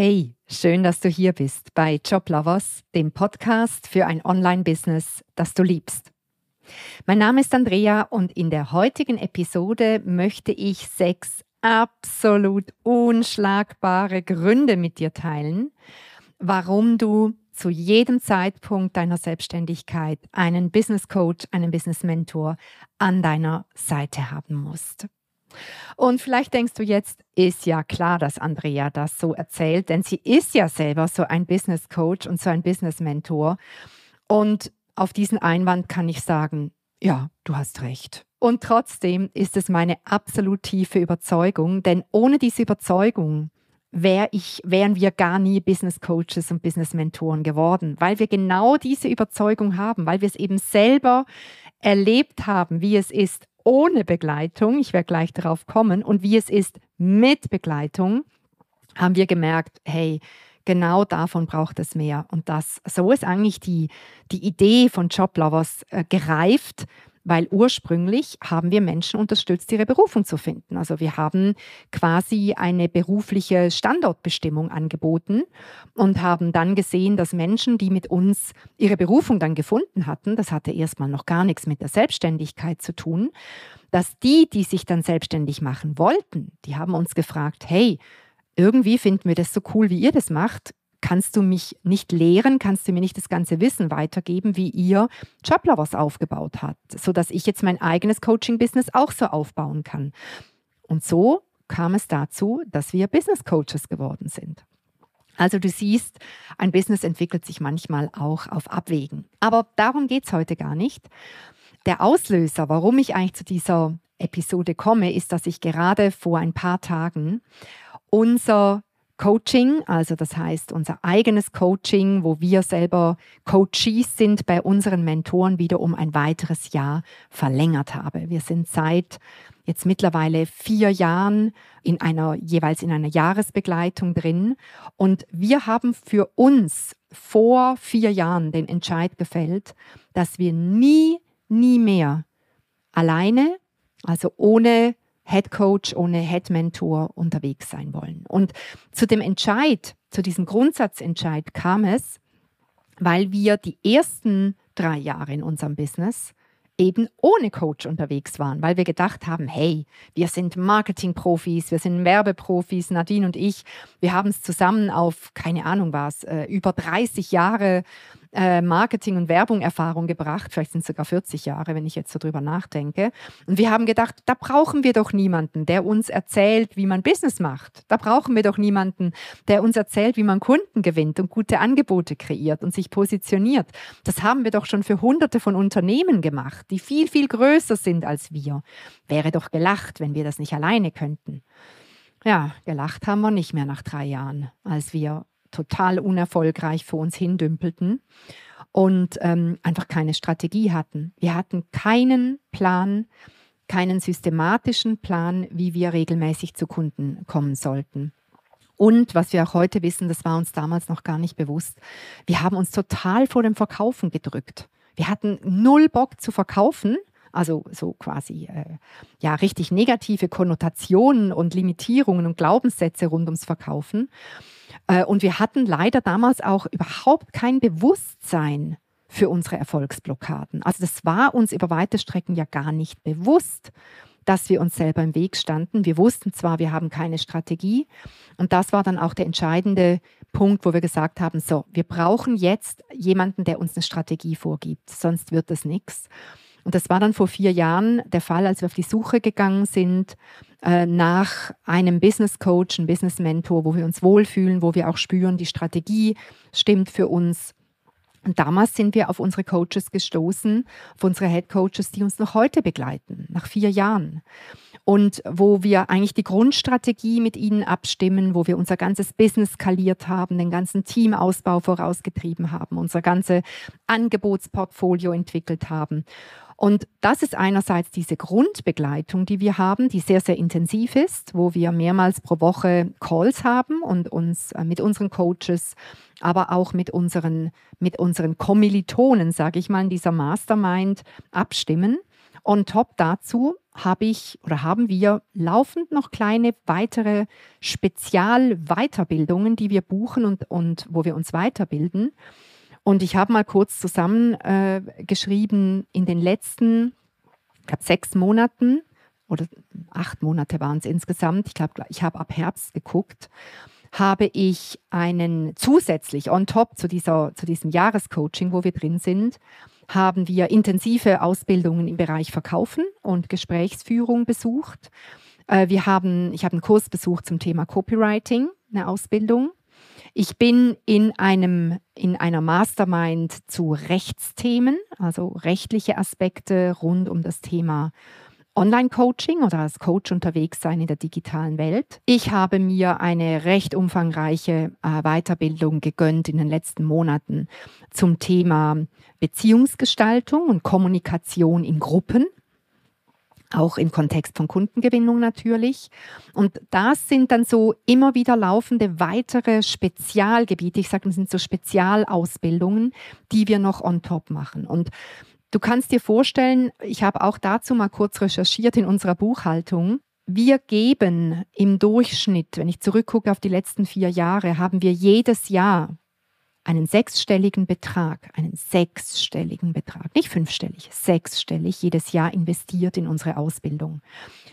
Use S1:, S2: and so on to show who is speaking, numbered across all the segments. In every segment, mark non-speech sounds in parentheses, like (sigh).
S1: Hey, schön, dass du hier bist bei Joblovers, dem Podcast für ein Online-Business, das du liebst. Mein Name ist Andrea und in der heutigen Episode möchte ich sechs absolut unschlagbare Gründe mit dir teilen, warum du zu jedem Zeitpunkt deiner Selbstständigkeit einen Business Coach, einen Business Mentor an deiner Seite haben musst. Und vielleicht denkst du jetzt, ist ja klar, dass Andrea das so erzählt, denn sie ist ja selber so ein Business Coach und so ein Business Mentor. Und auf diesen Einwand kann ich sagen, ja, du hast recht. Und trotzdem ist es meine absolut tiefe Überzeugung, denn ohne diese Überzeugung wär ich, wären wir gar nie Business Coaches und Business Mentoren geworden, weil wir genau diese Überzeugung haben, weil wir es eben selber erlebt haben, wie es ist ohne Begleitung, ich werde gleich darauf kommen, und wie es ist mit Begleitung, haben wir gemerkt, hey, genau davon braucht es mehr. Und das, so ist eigentlich die, die Idee von Joblovers äh, gereift, weil ursprünglich haben wir Menschen unterstützt, ihre Berufung zu finden. Also wir haben quasi eine berufliche Standortbestimmung angeboten und haben dann gesehen, dass Menschen, die mit uns ihre Berufung dann gefunden hatten, das hatte erstmal noch gar nichts mit der Selbstständigkeit zu tun, dass die, die sich dann selbstständig machen wollten, die haben uns gefragt, hey, irgendwie finden wir das so cool, wie ihr das macht kannst du mich nicht lehren, kannst du mir nicht das ganze Wissen weitergeben, wie ihr Joblovers aufgebaut habt, sodass ich jetzt mein eigenes Coaching-Business auch so aufbauen kann. Und so kam es dazu, dass wir Business Coaches geworden sind. Also du siehst, ein Business entwickelt sich manchmal auch auf Abwägen. Aber darum geht es heute gar nicht. Der Auslöser, warum ich eigentlich zu dieser Episode komme, ist, dass ich gerade vor ein paar Tagen unser Coaching, also das heißt unser eigenes Coaching, wo wir selber Coaches sind bei unseren Mentoren, wieder um ein weiteres Jahr verlängert habe. Wir sind seit jetzt mittlerweile vier Jahren in einer, jeweils in einer Jahresbegleitung drin. Und wir haben für uns vor vier Jahren den Entscheid gefällt, dass wir nie, nie mehr alleine, also ohne Head Coach, ohne Head Mentor unterwegs sein wollen. Und zu dem Entscheid, zu diesem Grundsatzentscheid kam es, weil wir die ersten drei Jahre in unserem Business eben ohne Coach unterwegs waren, weil wir gedacht haben, hey, wir sind Marketingprofis, wir sind Werbeprofis, Nadine und ich, wir haben es zusammen auf, keine Ahnung was, äh, über 30 Jahre äh, Marketing- und Werbung-Erfahrung gebracht, vielleicht sind es sogar 40 Jahre, wenn ich jetzt so drüber nachdenke. Und wir haben gedacht, da brauchen wir doch niemanden, der uns erzählt, wie man Business macht. Da brauchen wir doch niemanden, der uns erzählt, wie man Kunden gewinnt und gute Angebote kreiert und sich positioniert. Das haben wir doch schon für hunderte von Unternehmen gemacht, die viel, viel größer sind als wir. Wäre doch gelacht, wenn wir das nicht alleine könnten. Ja, gelacht haben wir nicht mehr nach drei Jahren, als wir total unerfolgreich vor uns hindümpelten und ähm, einfach keine Strategie hatten. Wir hatten keinen Plan, keinen systematischen Plan, wie wir regelmäßig zu Kunden kommen sollten. Und was wir auch heute wissen, das war uns damals noch gar nicht bewusst, wir haben uns total vor dem Verkaufen gedrückt. Wir hatten null Bock zu verkaufen, also so quasi äh, ja richtig negative Konnotationen und Limitierungen und Glaubenssätze rund ums Verkaufen. Äh, und wir hatten leider damals auch überhaupt kein Bewusstsein für unsere Erfolgsblockaden. Also das war uns über weite Strecken ja gar nicht bewusst, dass wir uns selber im Weg standen. Wir wussten zwar, wir haben keine Strategie. Und das war dann auch der entscheidende Punkt, wo wir gesagt haben, so, wir brauchen jetzt jemanden, der uns eine Strategie vorgibt, sonst wird das nichts. Und das war dann vor vier Jahren der Fall, als wir auf die Suche gegangen sind äh, nach einem Business Coach, einem Business Mentor, wo wir uns wohlfühlen, wo wir auch spüren, die Strategie stimmt für uns. Und damals sind wir auf unsere Coaches gestoßen, auf unsere Head Coaches, die uns noch heute begleiten, nach vier Jahren. Und wo wir eigentlich die Grundstrategie mit ihnen abstimmen, wo wir unser ganzes Business skaliert haben, den ganzen Teamausbau vorausgetrieben haben, unser ganzes Angebotsportfolio entwickelt haben. Und das ist einerseits diese Grundbegleitung, die wir haben, die sehr, sehr intensiv ist, wo wir mehrmals pro Woche Calls haben und uns äh, mit unseren Coaches, aber auch mit unseren, mit unseren Kommilitonen, sage ich mal, in dieser Mastermind abstimmen. On top dazu habe ich oder haben wir laufend noch kleine weitere Spezialweiterbildungen, die wir buchen und, und wo wir uns weiterbilden. Und ich habe mal kurz zusammengeschrieben, äh, in den letzten, ich glaube, sechs Monaten oder acht Monate waren es insgesamt, ich glaube, ich habe ab Herbst geguckt, habe ich einen zusätzlich on top zu, dieser, zu diesem Jahrescoaching, wo wir drin sind, haben wir intensive Ausbildungen im Bereich Verkaufen und Gesprächsführung besucht. Äh, wir haben, ich habe einen Kurs besucht zum Thema Copywriting, eine Ausbildung. Ich bin in, einem, in einer Mastermind zu Rechtsthemen, also rechtliche Aspekte rund um das Thema Online-Coaching oder als Coach unterwegs sein in der digitalen Welt. Ich habe mir eine recht umfangreiche äh, Weiterbildung gegönnt in den letzten Monaten zum Thema Beziehungsgestaltung und Kommunikation in Gruppen auch im Kontext von Kundengewinnung natürlich. Und das sind dann so immer wieder laufende weitere Spezialgebiete, ich sage, das sind so Spezialausbildungen, die wir noch on top machen. Und Du kannst dir vorstellen, ich habe auch dazu mal kurz recherchiert in unserer Buchhaltung. Wir geben im Durchschnitt, wenn ich zurückgucke auf die letzten vier Jahre, haben wir jedes Jahr einen sechsstelligen Betrag, einen sechsstelligen Betrag, nicht fünfstellig, sechsstellig jedes Jahr investiert in unsere Ausbildung.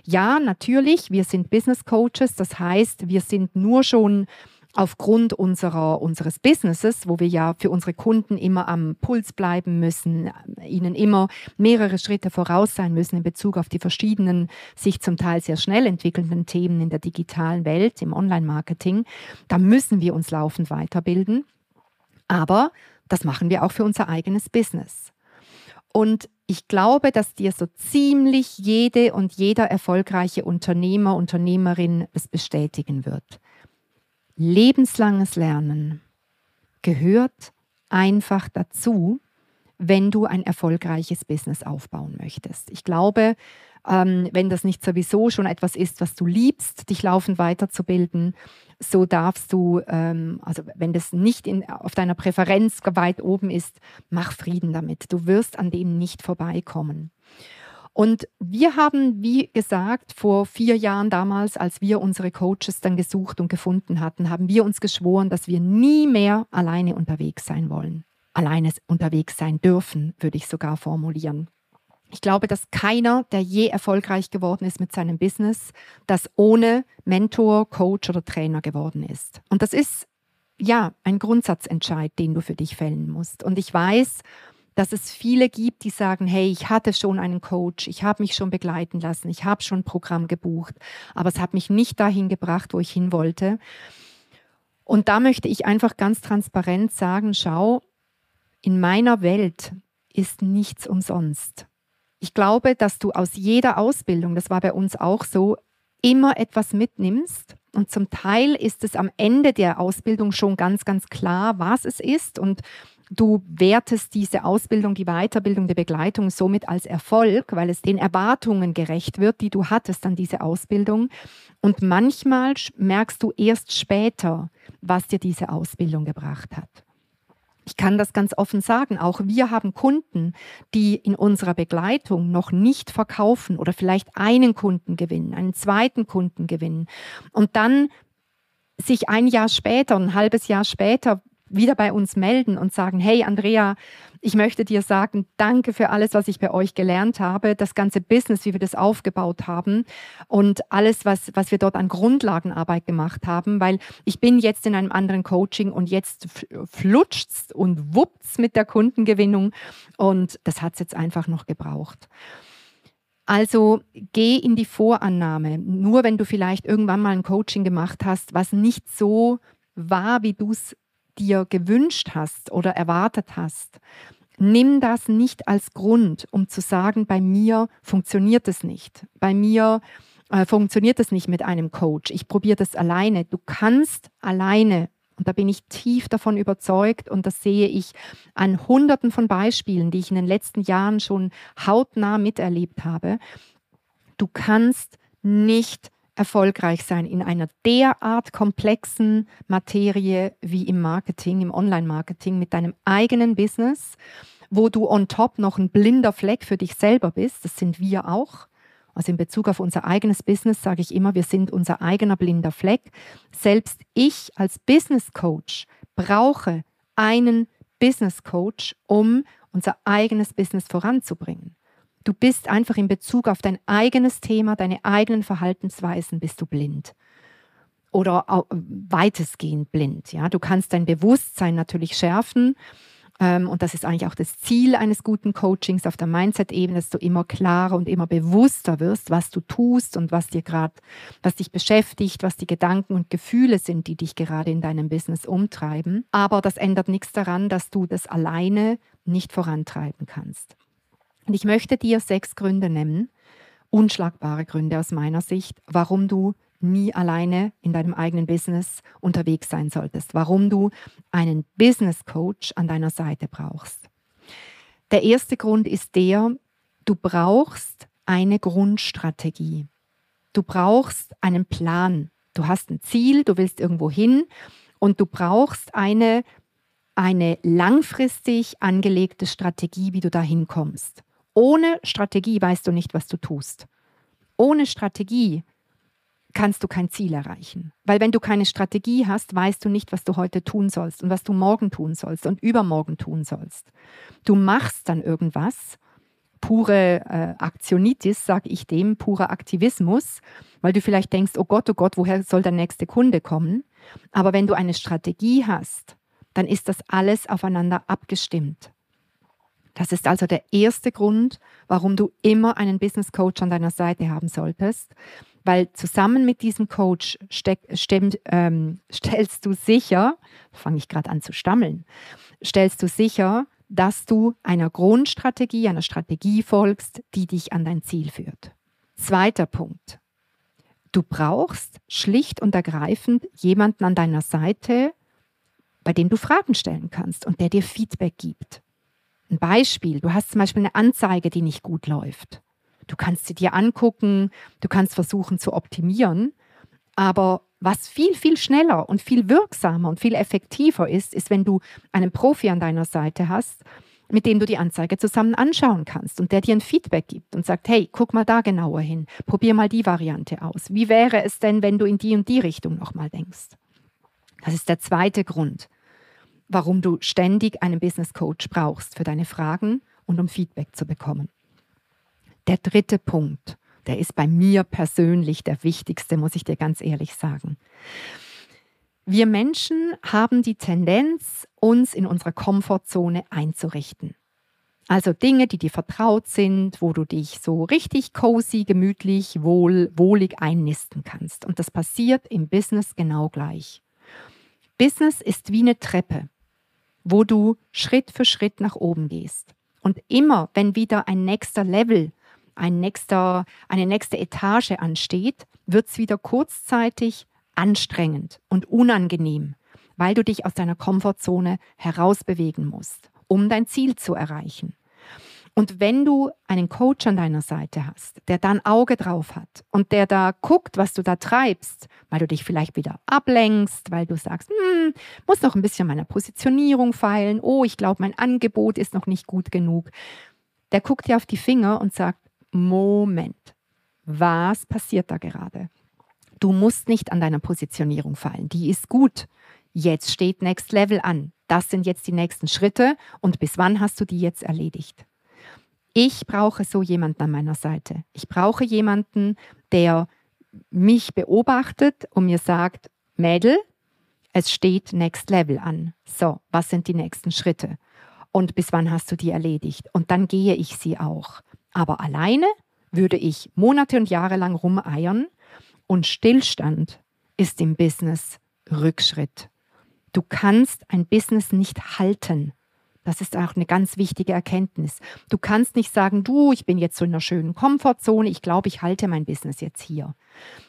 S1: Ja, natürlich, wir sind Business Coaches, das heißt, wir sind nur schon aufgrund unserer, unseres Businesses, wo wir ja für unsere Kunden immer am Puls bleiben müssen, ihnen immer mehrere Schritte voraus sein müssen in Bezug auf die verschiedenen, sich zum Teil sehr schnell entwickelnden Themen in der digitalen Welt, im Online-Marketing, da müssen wir uns laufend weiterbilden. Aber das machen wir auch für unser eigenes Business. Und ich glaube, dass dir so ziemlich jede und jeder erfolgreiche Unternehmer, Unternehmerin es bestätigen wird lebenslanges Lernen gehört einfach dazu, wenn du ein erfolgreiches Business aufbauen möchtest. Ich glaube, ähm, wenn das nicht sowieso schon etwas ist, was du liebst, dich laufend weiterzubilden, so darfst du, ähm, also wenn das nicht in, auf deiner Präferenz weit oben ist, mach Frieden damit. Du wirst an dem nicht vorbeikommen. Und wir haben, wie gesagt, vor vier Jahren damals, als wir unsere Coaches dann gesucht und gefunden hatten, haben wir uns geschworen, dass wir nie mehr alleine unterwegs sein wollen. Alleine unterwegs sein dürfen, würde ich sogar formulieren. Ich glaube, dass keiner, der je erfolgreich geworden ist mit seinem Business, das ohne Mentor, Coach oder Trainer geworden ist. Und das ist ja ein Grundsatzentscheid, den du für dich fällen musst. Und ich weiß, dass es viele gibt, die sagen, hey, ich hatte schon einen Coach, ich habe mich schon begleiten lassen, ich habe schon ein Programm gebucht, aber es hat mich nicht dahin gebracht, wo ich hin wollte. Und da möchte ich einfach ganz transparent sagen, schau, in meiner Welt ist nichts umsonst. Ich glaube, dass du aus jeder Ausbildung, das war bei uns auch so, immer etwas mitnimmst. Und zum Teil ist es am Ende der Ausbildung schon ganz, ganz klar, was es ist. Und Du wertest diese Ausbildung, die Weiterbildung, die Begleitung somit als Erfolg, weil es den Erwartungen gerecht wird, die du hattest an diese Ausbildung. Und manchmal merkst du erst später, was dir diese Ausbildung gebracht hat. Ich kann das ganz offen sagen. Auch wir haben Kunden, die in unserer Begleitung noch nicht verkaufen oder vielleicht einen Kunden gewinnen, einen zweiten Kunden gewinnen und dann sich ein Jahr später, ein halbes Jahr später wieder bei uns melden und sagen, hey Andrea, ich möchte dir sagen, danke für alles, was ich bei euch gelernt habe, das ganze Business, wie wir das aufgebaut haben und alles, was, was wir dort an Grundlagenarbeit gemacht haben, weil ich bin jetzt in einem anderen Coaching und jetzt flutscht's und wuppt's mit der Kundengewinnung und das hat's jetzt einfach noch gebraucht. Also geh in die Vorannahme. Nur wenn du vielleicht irgendwann mal ein Coaching gemacht hast, was nicht so war, wie du es dir gewünscht hast oder erwartet hast, nimm das nicht als Grund, um zu sagen, bei mir funktioniert es nicht. Bei mir äh, funktioniert es nicht mit einem Coach. Ich probiere das alleine. Du kannst alleine und da bin ich tief davon überzeugt und das sehe ich an Hunderten von Beispielen, die ich in den letzten Jahren schon hautnah miterlebt habe. Du kannst nicht erfolgreich sein in einer derart komplexen Materie wie im Marketing, im Online-Marketing mit deinem eigenen Business, wo du on top noch ein blinder Fleck für dich selber bist, das sind wir auch. Also in Bezug auf unser eigenes Business sage ich immer, wir sind unser eigener blinder Fleck. Selbst ich als Business Coach brauche einen Business Coach, um unser eigenes Business voranzubringen. Du bist einfach in Bezug auf dein eigenes Thema, deine eigenen Verhaltensweisen, bist du blind. Oder weitestgehend blind. Ja? Du kannst dein Bewusstsein natürlich schärfen. Ähm, und das ist eigentlich auch das Ziel eines guten Coachings auf der Mindset-Ebene, dass du immer klarer und immer bewusster wirst, was du tust und was dir gerade, was dich beschäftigt, was die Gedanken und Gefühle sind, die dich gerade in deinem Business umtreiben. Aber das ändert nichts daran, dass du das alleine nicht vorantreiben kannst. Und ich möchte dir sechs Gründe nennen, unschlagbare Gründe aus meiner Sicht, warum du nie alleine in deinem eigenen Business unterwegs sein solltest, warum du einen Business Coach an deiner Seite brauchst. Der erste Grund ist der, du brauchst eine Grundstrategie. Du brauchst einen Plan. Du hast ein Ziel, du willst irgendwo hin und du brauchst eine, eine langfristig angelegte Strategie, wie du da hinkommst. Ohne Strategie weißt du nicht, was du tust. Ohne Strategie kannst du kein Ziel erreichen. Weil wenn du keine Strategie hast, weißt du nicht, was du heute tun sollst und was du morgen tun sollst und übermorgen tun sollst. Du machst dann irgendwas, pure äh, Aktionitis, sage ich dem, purer Aktivismus, weil du vielleicht denkst, oh Gott, oh Gott, woher soll der nächste Kunde kommen? Aber wenn du eine Strategie hast, dann ist das alles aufeinander abgestimmt. Das ist also der erste Grund, warum du immer einen Business Coach an deiner Seite haben solltest, weil zusammen mit diesem Coach steck, stemmt, ähm, (laughs) stellst du sicher, fange ich gerade an zu stammeln, stellst du sicher, dass du einer Grundstrategie, einer Strategie folgst, die dich an dein Ziel führt. Zweiter Punkt. Du brauchst schlicht und ergreifend jemanden an deiner Seite, bei dem du Fragen stellen kannst und der dir Feedback gibt. Ein Beispiel, du hast zum Beispiel eine Anzeige, die nicht gut läuft. Du kannst sie dir angucken, du kannst versuchen zu optimieren, aber was viel, viel schneller und viel wirksamer und viel effektiver ist, ist, wenn du einen Profi an deiner Seite hast, mit dem du die Anzeige zusammen anschauen kannst und der dir ein Feedback gibt und sagt, hey, guck mal da genauer hin, probier mal die Variante aus. Wie wäre es denn, wenn du in die und die Richtung nochmal denkst? Das ist der zweite Grund warum du ständig einen Business Coach brauchst für deine Fragen und um Feedback zu bekommen. Der dritte Punkt, der ist bei mir persönlich der wichtigste, muss ich dir ganz ehrlich sagen. Wir Menschen haben die Tendenz, uns in unserer Komfortzone einzurichten. Also Dinge, die dir vertraut sind, wo du dich so richtig cozy, gemütlich, wohl, wohlig einnisten kannst. Und das passiert im Business genau gleich. Business ist wie eine Treppe wo du Schritt für Schritt nach oben gehst. Und immer, wenn wieder ein nächster Level, ein nächster, eine nächste Etage ansteht, wird es wieder kurzzeitig anstrengend und unangenehm, weil du dich aus deiner Komfortzone herausbewegen musst, um dein Ziel zu erreichen. Und wenn du einen Coach an deiner Seite hast, der da ein Auge drauf hat und der da guckt, was du da treibst, weil du dich vielleicht wieder ablenkst, weil du sagst, hm, muss noch ein bisschen meiner Positionierung feilen, oh, ich glaube, mein Angebot ist noch nicht gut genug. Der guckt dir auf die Finger und sagt, Moment, was passiert da gerade? Du musst nicht an deiner Positionierung fallen, die ist gut. Jetzt steht Next Level an. Das sind jetzt die nächsten Schritte und bis wann hast du die jetzt erledigt? Ich brauche so jemanden an meiner Seite. Ich brauche jemanden, der mich beobachtet und mir sagt, Mädel, es steht Next Level an. So, was sind die nächsten Schritte? Und bis wann hast du die erledigt? Und dann gehe ich sie auch. Aber alleine würde ich Monate und Jahre lang rumeiern und Stillstand ist im Business Rückschritt. Du kannst ein Business nicht halten. Das ist auch eine ganz wichtige Erkenntnis. Du kannst nicht sagen, du, ich bin jetzt so in einer schönen Komfortzone, ich glaube, ich halte mein Business jetzt hier.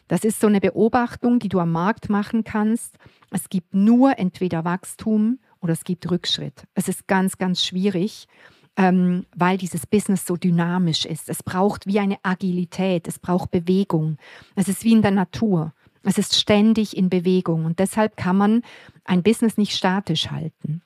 S1: Das ist so eine Beobachtung, die du am Markt machen kannst. Es gibt nur entweder Wachstum oder es gibt Rückschritt. Es ist ganz, ganz schwierig, ähm, weil dieses Business so dynamisch ist. Es braucht wie eine Agilität, es braucht Bewegung. Es ist wie in der Natur. Es ist ständig in Bewegung und deshalb kann man ein Business nicht statisch halten.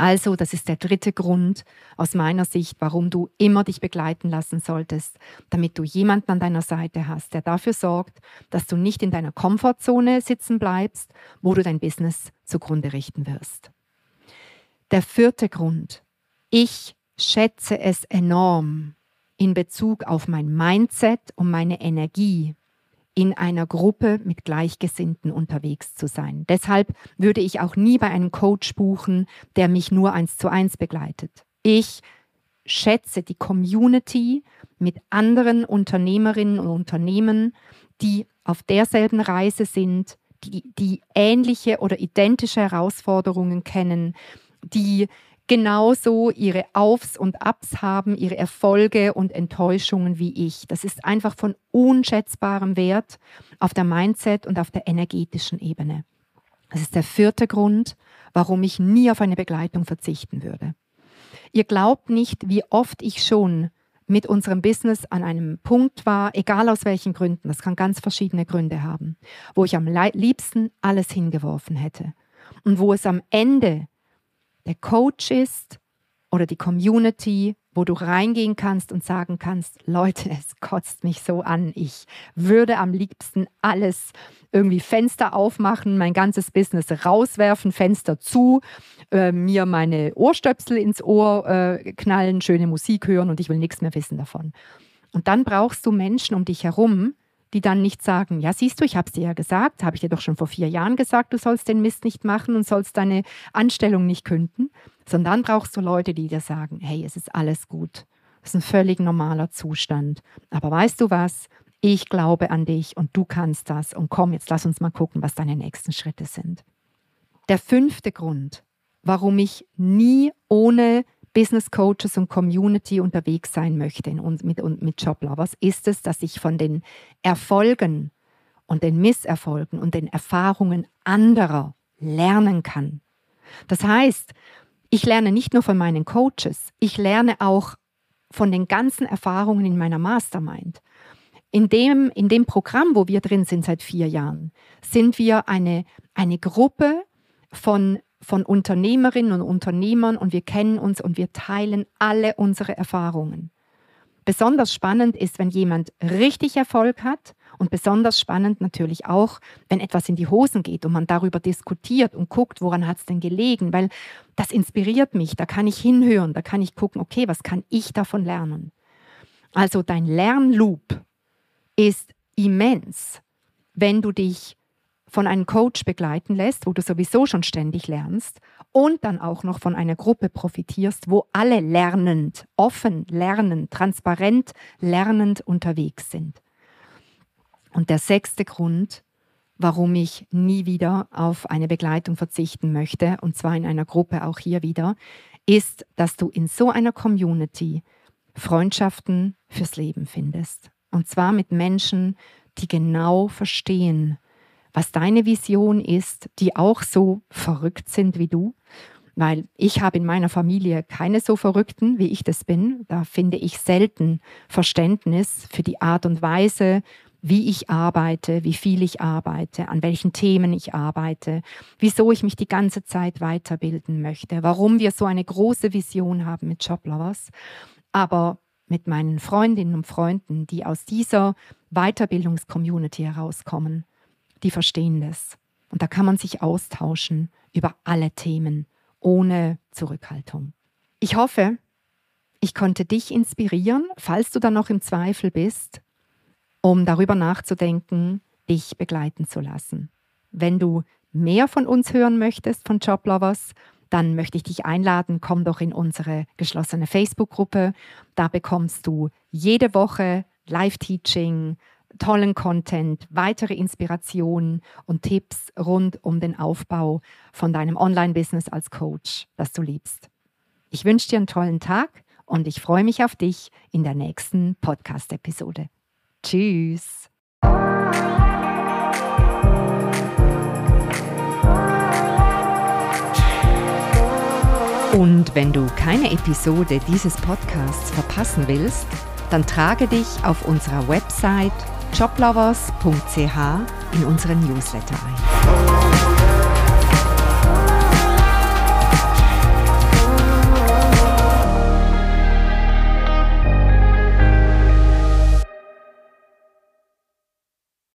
S1: Also, das ist der dritte Grund aus meiner Sicht, warum du immer dich begleiten lassen solltest, damit du jemanden an deiner Seite hast, der dafür sorgt, dass du nicht in deiner Komfortzone sitzen bleibst, wo du dein Business zugrunde richten wirst. Der vierte Grund. Ich schätze es enorm in Bezug auf mein Mindset und meine Energie, in einer Gruppe mit Gleichgesinnten unterwegs zu sein. Deshalb würde ich auch nie bei einem Coach buchen, der mich nur eins zu eins begleitet. Ich schätze die Community mit anderen Unternehmerinnen und Unternehmen, die auf derselben Reise sind, die, die ähnliche oder identische Herausforderungen kennen, die genauso ihre Aufs und Abs haben, ihre Erfolge und Enttäuschungen wie ich. Das ist einfach von unschätzbarem Wert auf der Mindset und auf der energetischen Ebene. Das ist der vierte Grund, warum ich nie auf eine Begleitung verzichten würde. Ihr glaubt nicht, wie oft ich schon mit unserem Business an einem Punkt war, egal aus welchen Gründen, das kann ganz verschiedene Gründe haben, wo ich am liebsten alles hingeworfen hätte und wo es am Ende der Coach ist oder die Community, wo du reingehen kannst und sagen kannst, Leute, es kotzt mich so an. Ich würde am liebsten alles irgendwie Fenster aufmachen, mein ganzes Business rauswerfen, Fenster zu, äh, mir meine Ohrstöpsel ins Ohr äh, knallen, schöne Musik hören und ich will nichts mehr wissen davon. Und dann brauchst du Menschen um dich herum, die dann nicht sagen, ja siehst du, ich habe es dir ja gesagt, habe ich dir doch schon vor vier Jahren gesagt, du sollst den Mist nicht machen und sollst deine Anstellung nicht künden, sondern dann brauchst du Leute, die dir sagen, hey, es ist alles gut, es ist ein völlig normaler Zustand. Aber weißt du was? Ich glaube an dich und du kannst das und komm, jetzt lass uns mal gucken, was deine nächsten Schritte sind. Der fünfte Grund, warum ich nie ohne Business Coaches und Community unterwegs sein möchte und mit, und mit Joblovers, ist es, dass ich von den Erfolgen und den Misserfolgen und den Erfahrungen anderer lernen kann. Das heißt, ich lerne nicht nur von meinen Coaches, ich lerne auch von den ganzen Erfahrungen in meiner Mastermind. In dem, in dem Programm, wo wir drin sind seit vier Jahren, sind wir eine, eine Gruppe von von Unternehmerinnen und Unternehmern und wir kennen uns und wir teilen alle unsere Erfahrungen. Besonders spannend ist, wenn jemand richtig Erfolg hat und besonders spannend natürlich auch, wenn etwas in die Hosen geht und man darüber diskutiert und guckt, woran hat es denn gelegen, weil das inspiriert mich, da kann ich hinhören, da kann ich gucken, okay, was kann ich davon lernen. Also dein Lernloop ist immens, wenn du dich von einem Coach begleiten lässt, wo du sowieso schon ständig lernst und dann auch noch von einer Gruppe profitierst, wo alle lernend, offen lernend, transparent lernend unterwegs sind. Und der sechste Grund, warum ich nie wieder auf eine Begleitung verzichten möchte, und zwar in einer Gruppe auch hier wieder, ist, dass du in so einer Community Freundschaften fürs Leben findest. Und zwar mit Menschen, die genau verstehen, was deine Vision ist, die auch so verrückt sind wie du. Weil ich habe in meiner Familie keine so Verrückten, wie ich das bin. Da finde ich selten Verständnis für die Art und Weise, wie ich arbeite, wie viel ich arbeite, an welchen Themen ich arbeite, wieso ich mich die ganze Zeit weiterbilden möchte, warum wir so eine große Vision haben mit Joblovers. Aber mit meinen Freundinnen und Freunden, die aus dieser Weiterbildungscommunity herauskommen, die verstehen das. Und da kann man sich austauschen über alle Themen ohne Zurückhaltung. Ich hoffe, ich konnte dich inspirieren, falls du da noch im Zweifel bist, um darüber nachzudenken, dich begleiten zu lassen. Wenn du mehr von uns hören möchtest, von Joblovers, dann möchte ich dich einladen, komm doch in unsere geschlossene Facebook-Gruppe. Da bekommst du jede Woche Live-Teaching, tollen Content, weitere Inspirationen und Tipps rund um den Aufbau von deinem Online-Business als Coach, das du liebst. Ich wünsche dir einen tollen Tag und ich freue mich auf dich in der nächsten Podcast-Episode. Tschüss. Und wenn du keine Episode dieses Podcasts verpassen willst, dann trage dich auf unserer Website joblovers.ch in unseren Newsletter ein.